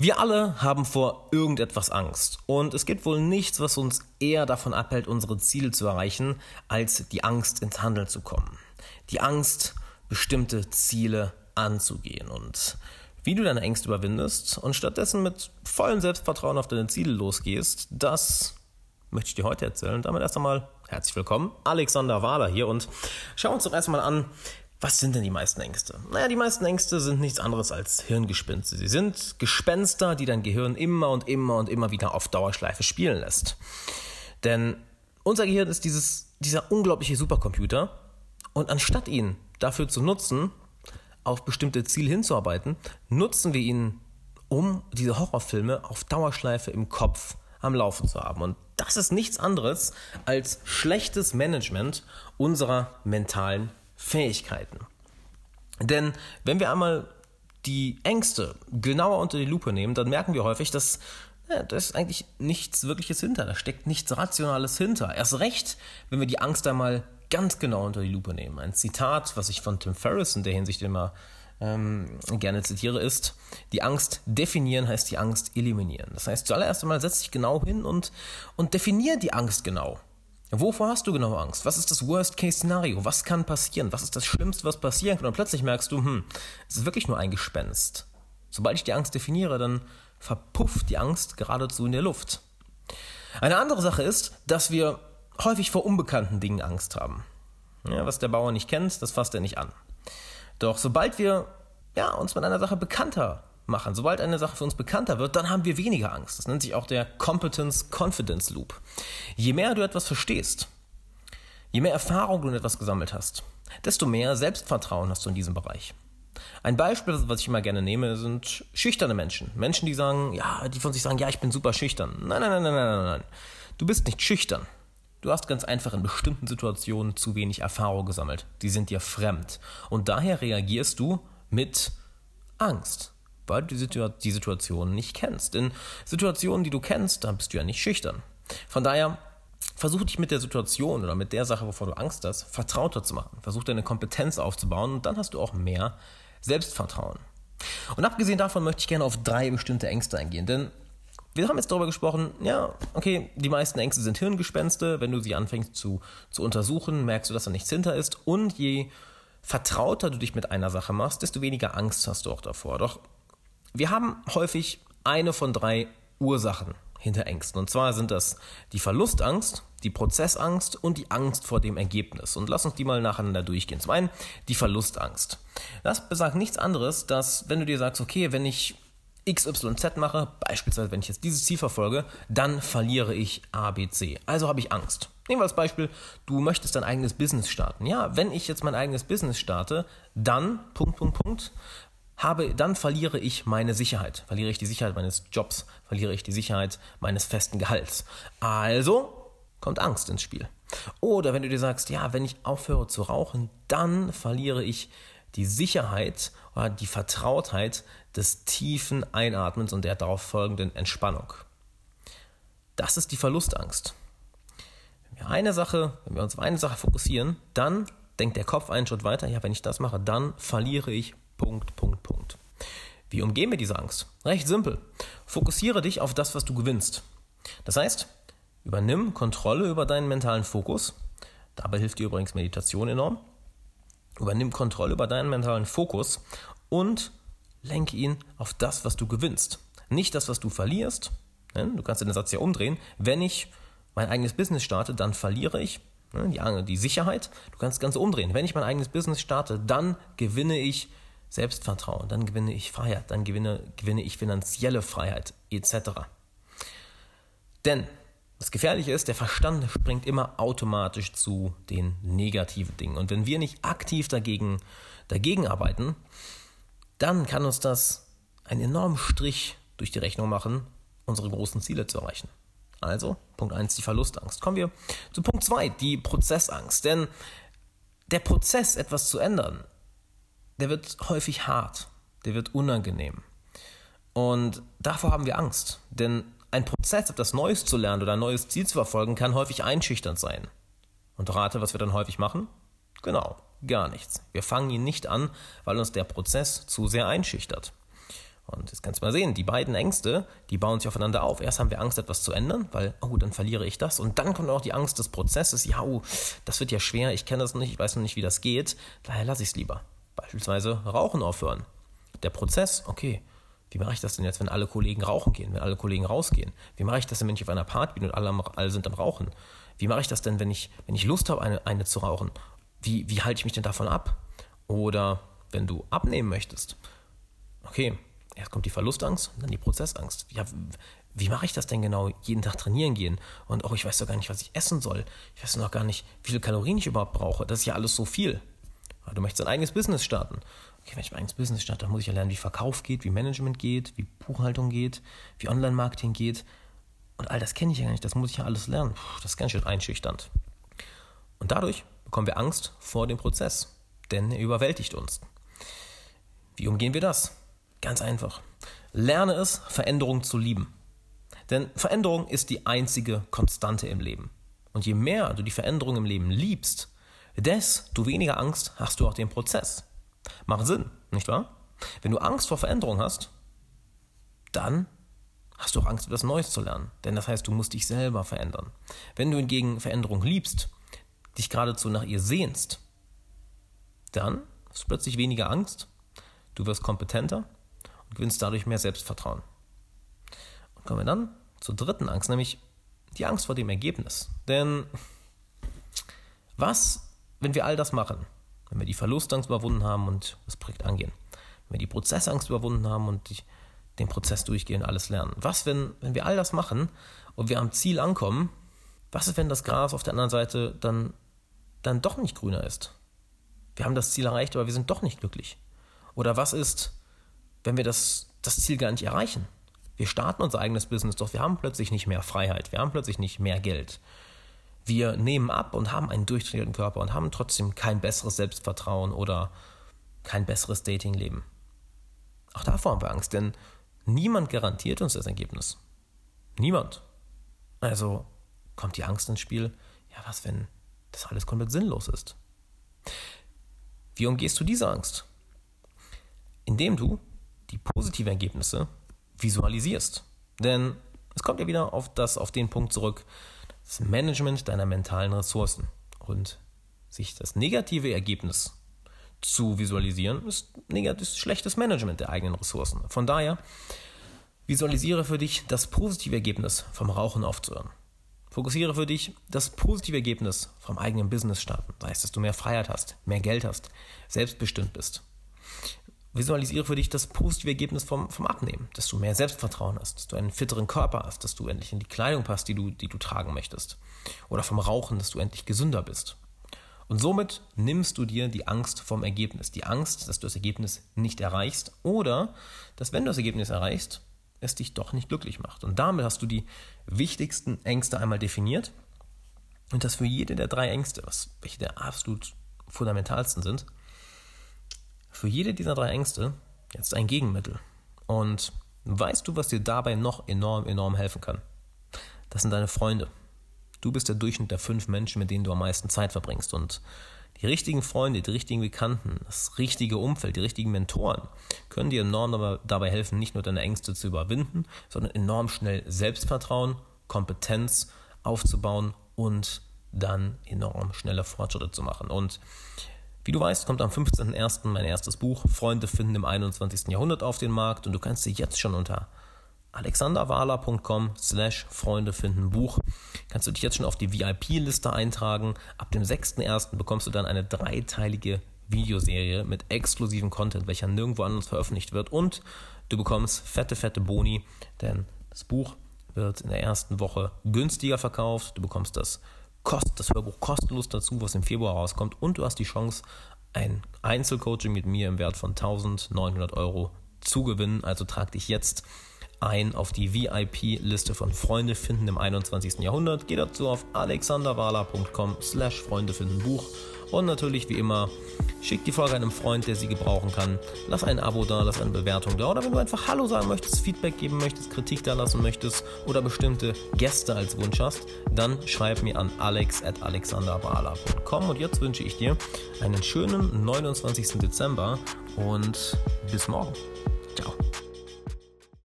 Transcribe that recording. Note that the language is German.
Wir alle haben vor irgendetwas Angst. Und es gibt wohl nichts, was uns eher davon abhält, unsere Ziele zu erreichen, als die Angst, ins Handeln zu kommen. Die Angst, bestimmte Ziele anzugehen. Und wie du deine Ängste überwindest und stattdessen mit vollem Selbstvertrauen auf deine Ziele losgehst, das möchte ich dir heute erzählen. Damit erst einmal herzlich willkommen. Alexander Wahler hier und schau uns doch erstmal an, was sind denn die meisten Ängste? Naja, die meisten Ängste sind nichts anderes als Hirngespinste. Sie sind Gespenster, die dein Gehirn immer und immer und immer wieder auf Dauerschleife spielen lässt. Denn unser Gehirn ist dieses, dieser unglaubliche Supercomputer und anstatt ihn dafür zu nutzen, auf bestimmte Ziele hinzuarbeiten, nutzen wir ihn, um diese Horrorfilme auf Dauerschleife im Kopf am Laufen zu haben. Und das ist nichts anderes als schlechtes Management unserer mentalen Fähigkeiten. Denn wenn wir einmal die Ängste genauer unter die Lupe nehmen, dann merken wir häufig, dass ja, da ist eigentlich nichts Wirkliches hinter, da steckt nichts Rationales hinter. Erst recht, wenn wir die Angst einmal ganz genau unter die Lupe nehmen. Ein Zitat, was ich von Tim Ferriss in der Hinsicht immer ähm, gerne zitiere, ist, die Angst definieren heißt die Angst eliminieren. Das heißt, zuallererst einmal setz dich genau hin und, und definier die Angst genau. Wovor hast du genau Angst? Was ist das Worst-Case-Szenario? Was kann passieren? Was ist das Schlimmste, was passieren kann? Und plötzlich merkst du, hm, es ist wirklich nur ein Gespenst. Sobald ich die Angst definiere, dann verpufft die Angst geradezu in der Luft. Eine andere Sache ist, dass wir häufig vor unbekannten Dingen Angst haben. Ja, was der Bauer nicht kennt, das fasst er nicht an. Doch sobald wir ja, uns mit einer Sache bekannter machen. Sobald eine Sache für uns bekannter wird, dann haben wir weniger Angst. Das nennt sich auch der Competence-Confidence Loop. Je mehr du etwas verstehst, je mehr Erfahrung du in etwas gesammelt hast, desto mehr Selbstvertrauen hast du in diesem Bereich. Ein Beispiel, was ich immer gerne nehme, sind schüchterne Menschen. Menschen, die sagen, ja, die von sich sagen, ja, ich bin super schüchtern. Nein, nein, nein, nein, nein, nein. Du bist nicht schüchtern. Du hast ganz einfach in bestimmten Situationen zu wenig Erfahrung gesammelt. Die sind dir fremd. Und daher reagierst du mit Angst weil du die Situation nicht kennst. In Situationen, die du kennst, da bist du ja nicht schüchtern. Von daher versuch dich mit der Situation oder mit der Sache, wovor du Angst hast, vertrauter zu machen. Versuch deine Kompetenz aufzubauen und dann hast du auch mehr Selbstvertrauen. Und abgesehen davon möchte ich gerne auf drei bestimmte Ängste eingehen, denn wir haben jetzt darüber gesprochen, ja, okay, die meisten Ängste sind Hirngespenste. Wenn du sie anfängst zu, zu untersuchen, merkst du, dass da nichts hinter ist. Und je vertrauter du dich mit einer Sache machst, desto weniger Angst hast du auch davor. Doch wir haben häufig eine von drei Ursachen hinter Ängsten. Und zwar sind das die Verlustangst, die Prozessangst und die Angst vor dem Ergebnis. Und lass uns die mal nacheinander durchgehen. Zum einen die Verlustangst. Das besagt nichts anderes, dass wenn du dir sagst, okay, wenn ich XYZ mache, beispielsweise wenn ich jetzt dieses Ziel verfolge, dann verliere ich ABC. Also habe ich Angst. Nehmen wir als Beispiel, du möchtest dein eigenes Business starten. Ja, wenn ich jetzt mein eigenes Business starte, dann, Punkt, Punkt, Punkt, habe, dann verliere ich meine Sicherheit. Verliere ich die Sicherheit meines Jobs, verliere ich die Sicherheit meines festen Gehalts. Also kommt Angst ins Spiel. Oder wenn du dir sagst, ja, wenn ich aufhöre zu rauchen, dann verliere ich die Sicherheit oder die Vertrautheit des tiefen Einatmens und der darauf folgenden Entspannung. Das ist die Verlustangst. Wenn wir eine Sache, wenn wir uns auf eine Sache fokussieren, dann denkt der Kopf einen Schritt weiter, ja, wenn ich das mache, dann verliere ich Punkt, Punkt, Punkt. Wie umgehen wir diese Angst? Recht simpel. Fokussiere dich auf das, was du gewinnst. Das heißt, übernimm Kontrolle über deinen mentalen Fokus. Dabei hilft dir übrigens Meditation enorm. Übernimm Kontrolle über deinen mentalen Fokus und lenke ihn auf das, was du gewinnst. Nicht das, was du verlierst. Ne? Du kannst den Satz ja umdrehen. Wenn ich mein eigenes Business starte, dann verliere ich ne, die Sicherheit. Du kannst das Ganze umdrehen. Wenn ich mein eigenes Business starte, dann gewinne ich Selbstvertrauen, dann gewinne ich Freiheit, dann gewinne, gewinne ich finanzielle Freiheit etc. Denn das Gefährliche ist, der Verstand springt immer automatisch zu den negativen Dingen. Und wenn wir nicht aktiv dagegen, dagegen arbeiten, dann kann uns das einen enormen Strich durch die Rechnung machen, unsere großen Ziele zu erreichen. Also, Punkt 1, die Verlustangst. Kommen wir zu Punkt 2, die Prozessangst. Denn der Prozess, etwas zu ändern, der wird häufig hart, der wird unangenehm. Und davor haben wir Angst, denn ein Prozess, etwas Neues zu lernen oder ein neues Ziel zu verfolgen, kann häufig einschüchternd sein. Und rate, was wir dann häufig machen? Genau, gar nichts. Wir fangen ihn nicht an, weil uns der Prozess zu sehr einschüchtert. Und jetzt kannst du mal sehen, die beiden Ängste, die bauen sich aufeinander auf. Erst haben wir Angst, etwas zu ändern, weil, oh, dann verliere ich das. Und dann kommt auch die Angst des Prozesses. Ja, oh, das wird ja schwer, ich kenne das nicht, ich weiß noch nicht, wie das geht. Daher lasse ich es lieber. Beispielsweise Rauchen aufhören. Der Prozess, okay, wie mache ich das denn jetzt, wenn alle Kollegen rauchen gehen, wenn alle Kollegen rausgehen? Wie mache ich das denn, wenn ich auf einer Party bin und alle, alle sind am Rauchen? Wie mache ich das denn, wenn ich, wenn ich Lust habe, eine, eine zu rauchen? Wie, wie halte ich mich denn davon ab? Oder wenn du abnehmen möchtest, okay, erst kommt die Verlustangst und dann die Prozessangst. Ja, wie mache ich das denn genau? Jeden Tag trainieren gehen und oh, ich weiß doch gar nicht, was ich essen soll. Ich weiß noch gar nicht, wie viele Kalorien ich überhaupt brauche. Das ist ja alles so viel. Du möchtest ein eigenes Business starten. Okay, wenn ich mein eigenes Business starte, dann muss ich ja lernen, wie Verkauf geht, wie Management geht, wie Buchhaltung geht, wie Online-Marketing geht. Und all das kenne ich ja gar nicht. Das muss ich ja alles lernen. Puh, das ist ganz schön einschüchternd. Und dadurch bekommen wir Angst vor dem Prozess, denn er überwältigt uns. Wie umgehen wir das? Ganz einfach. Lerne es, Veränderung zu lieben. Denn Veränderung ist die einzige Konstante im Leben. Und je mehr du die Veränderung im Leben liebst, desto weniger Angst hast du auch den Prozess. Macht Sinn, nicht wahr? Wenn du Angst vor Veränderung hast, dann hast du auch Angst, etwas Neues zu lernen. Denn das heißt, du musst dich selber verändern. Wenn du hingegen Veränderung liebst, dich geradezu nach ihr sehnst, dann hast du plötzlich weniger Angst, du wirst kompetenter und gewinnst dadurch mehr Selbstvertrauen. Und kommen wir dann zur dritten Angst, nämlich die Angst vor dem Ergebnis. Denn was, wenn wir all das machen, wenn wir die Verlustangst überwunden haben und das Projekt angehen, wenn wir die Prozessangst überwunden haben und die, den Prozess durchgehen, alles lernen. Was, wenn, wenn wir all das machen und wir am Ziel ankommen, was ist, wenn das Gras auf der anderen Seite dann, dann doch nicht grüner ist? Wir haben das Ziel erreicht, aber wir sind doch nicht glücklich. Oder was ist, wenn wir das, das Ziel gar nicht erreichen? Wir starten unser eigenes Business, doch wir haben plötzlich nicht mehr Freiheit, wir haben plötzlich nicht mehr Geld. Wir nehmen ab und haben einen durchtrainierten Körper und haben trotzdem kein besseres Selbstvertrauen oder kein besseres Datingleben. Auch davor haben wir Angst, denn niemand garantiert uns das Ergebnis. Niemand. Also kommt die Angst ins Spiel, ja, was, wenn das alles komplett sinnlos ist? Wie umgehst du diese Angst? Indem du die positiven Ergebnisse visualisierst. Denn es kommt ja wieder auf, das, auf den Punkt zurück, das Management deiner mentalen Ressourcen. Und sich das negative Ergebnis zu visualisieren, ist, ist schlechtes Management der eigenen Ressourcen. Von daher visualisiere für dich das positive Ergebnis vom Rauchen aufzuhören. Fokussiere für dich das positive Ergebnis vom eigenen Business starten. Das heißt, dass du mehr Freiheit hast, mehr Geld hast, selbstbestimmt bist. Visualisiere für dich das positive Ergebnis vom, vom Abnehmen, dass du mehr Selbstvertrauen hast, dass du einen fitteren Körper hast, dass du endlich in die Kleidung passt, die du, die du tragen möchtest. Oder vom Rauchen, dass du endlich gesünder bist. Und somit nimmst du dir die Angst vom Ergebnis. Die Angst, dass du das Ergebnis nicht erreichst oder dass, wenn du das Ergebnis erreichst, es dich doch nicht glücklich macht. Und damit hast du die wichtigsten Ängste einmal definiert. Und das für jede der drei Ängste, was welche der absolut fundamentalsten sind, für jede dieser drei Ängste jetzt ein Gegenmittel. Und weißt du, was dir dabei noch enorm, enorm helfen kann? Das sind deine Freunde. Du bist der Durchschnitt der fünf Menschen, mit denen du am meisten Zeit verbringst. Und die richtigen Freunde, die richtigen Bekannten, das richtige Umfeld, die richtigen Mentoren können dir enorm dabei helfen, nicht nur deine Ängste zu überwinden, sondern enorm schnell Selbstvertrauen, Kompetenz aufzubauen und dann enorm schnelle Fortschritte zu machen. Und wie du weißt, kommt am 15.01. mein erstes Buch Freunde finden im 21. Jahrhundert auf den Markt und du kannst dir jetzt schon unter alexanderwahler.com slash Freunde finden Buch. Kannst du dich jetzt schon auf die VIP-Liste eintragen. Ab dem 6.01. bekommst du dann eine dreiteilige Videoserie mit exklusivem Content, welcher nirgendwo anders veröffentlicht wird. Und du bekommst fette, fette Boni, denn das Buch wird in der ersten Woche günstiger verkauft. Du bekommst das kost, das Hörbuch kostenlos dazu, was im Februar rauskommt. Und du hast die Chance, ein Einzelcoaching mit mir im Wert von 1900 Euro zu gewinnen. Also trag dich jetzt ein auf die VIP-Liste von Freunde finden im 21. Jahrhundert. Geh dazu auf alexanderwala.com slash Freunde finden Buch und natürlich wie immer, schick die Folge einem Freund, der sie gebrauchen kann. Lass ein Abo da, lass eine Bewertung da. Oder wenn du einfach Hallo sagen möchtest, Feedback geben möchtest, Kritik da lassen möchtest oder bestimmte Gäste als Wunsch hast, dann schreib mir an alex.alexanderbala.com. Und jetzt wünsche ich dir einen schönen 29. Dezember und bis morgen. Ciao.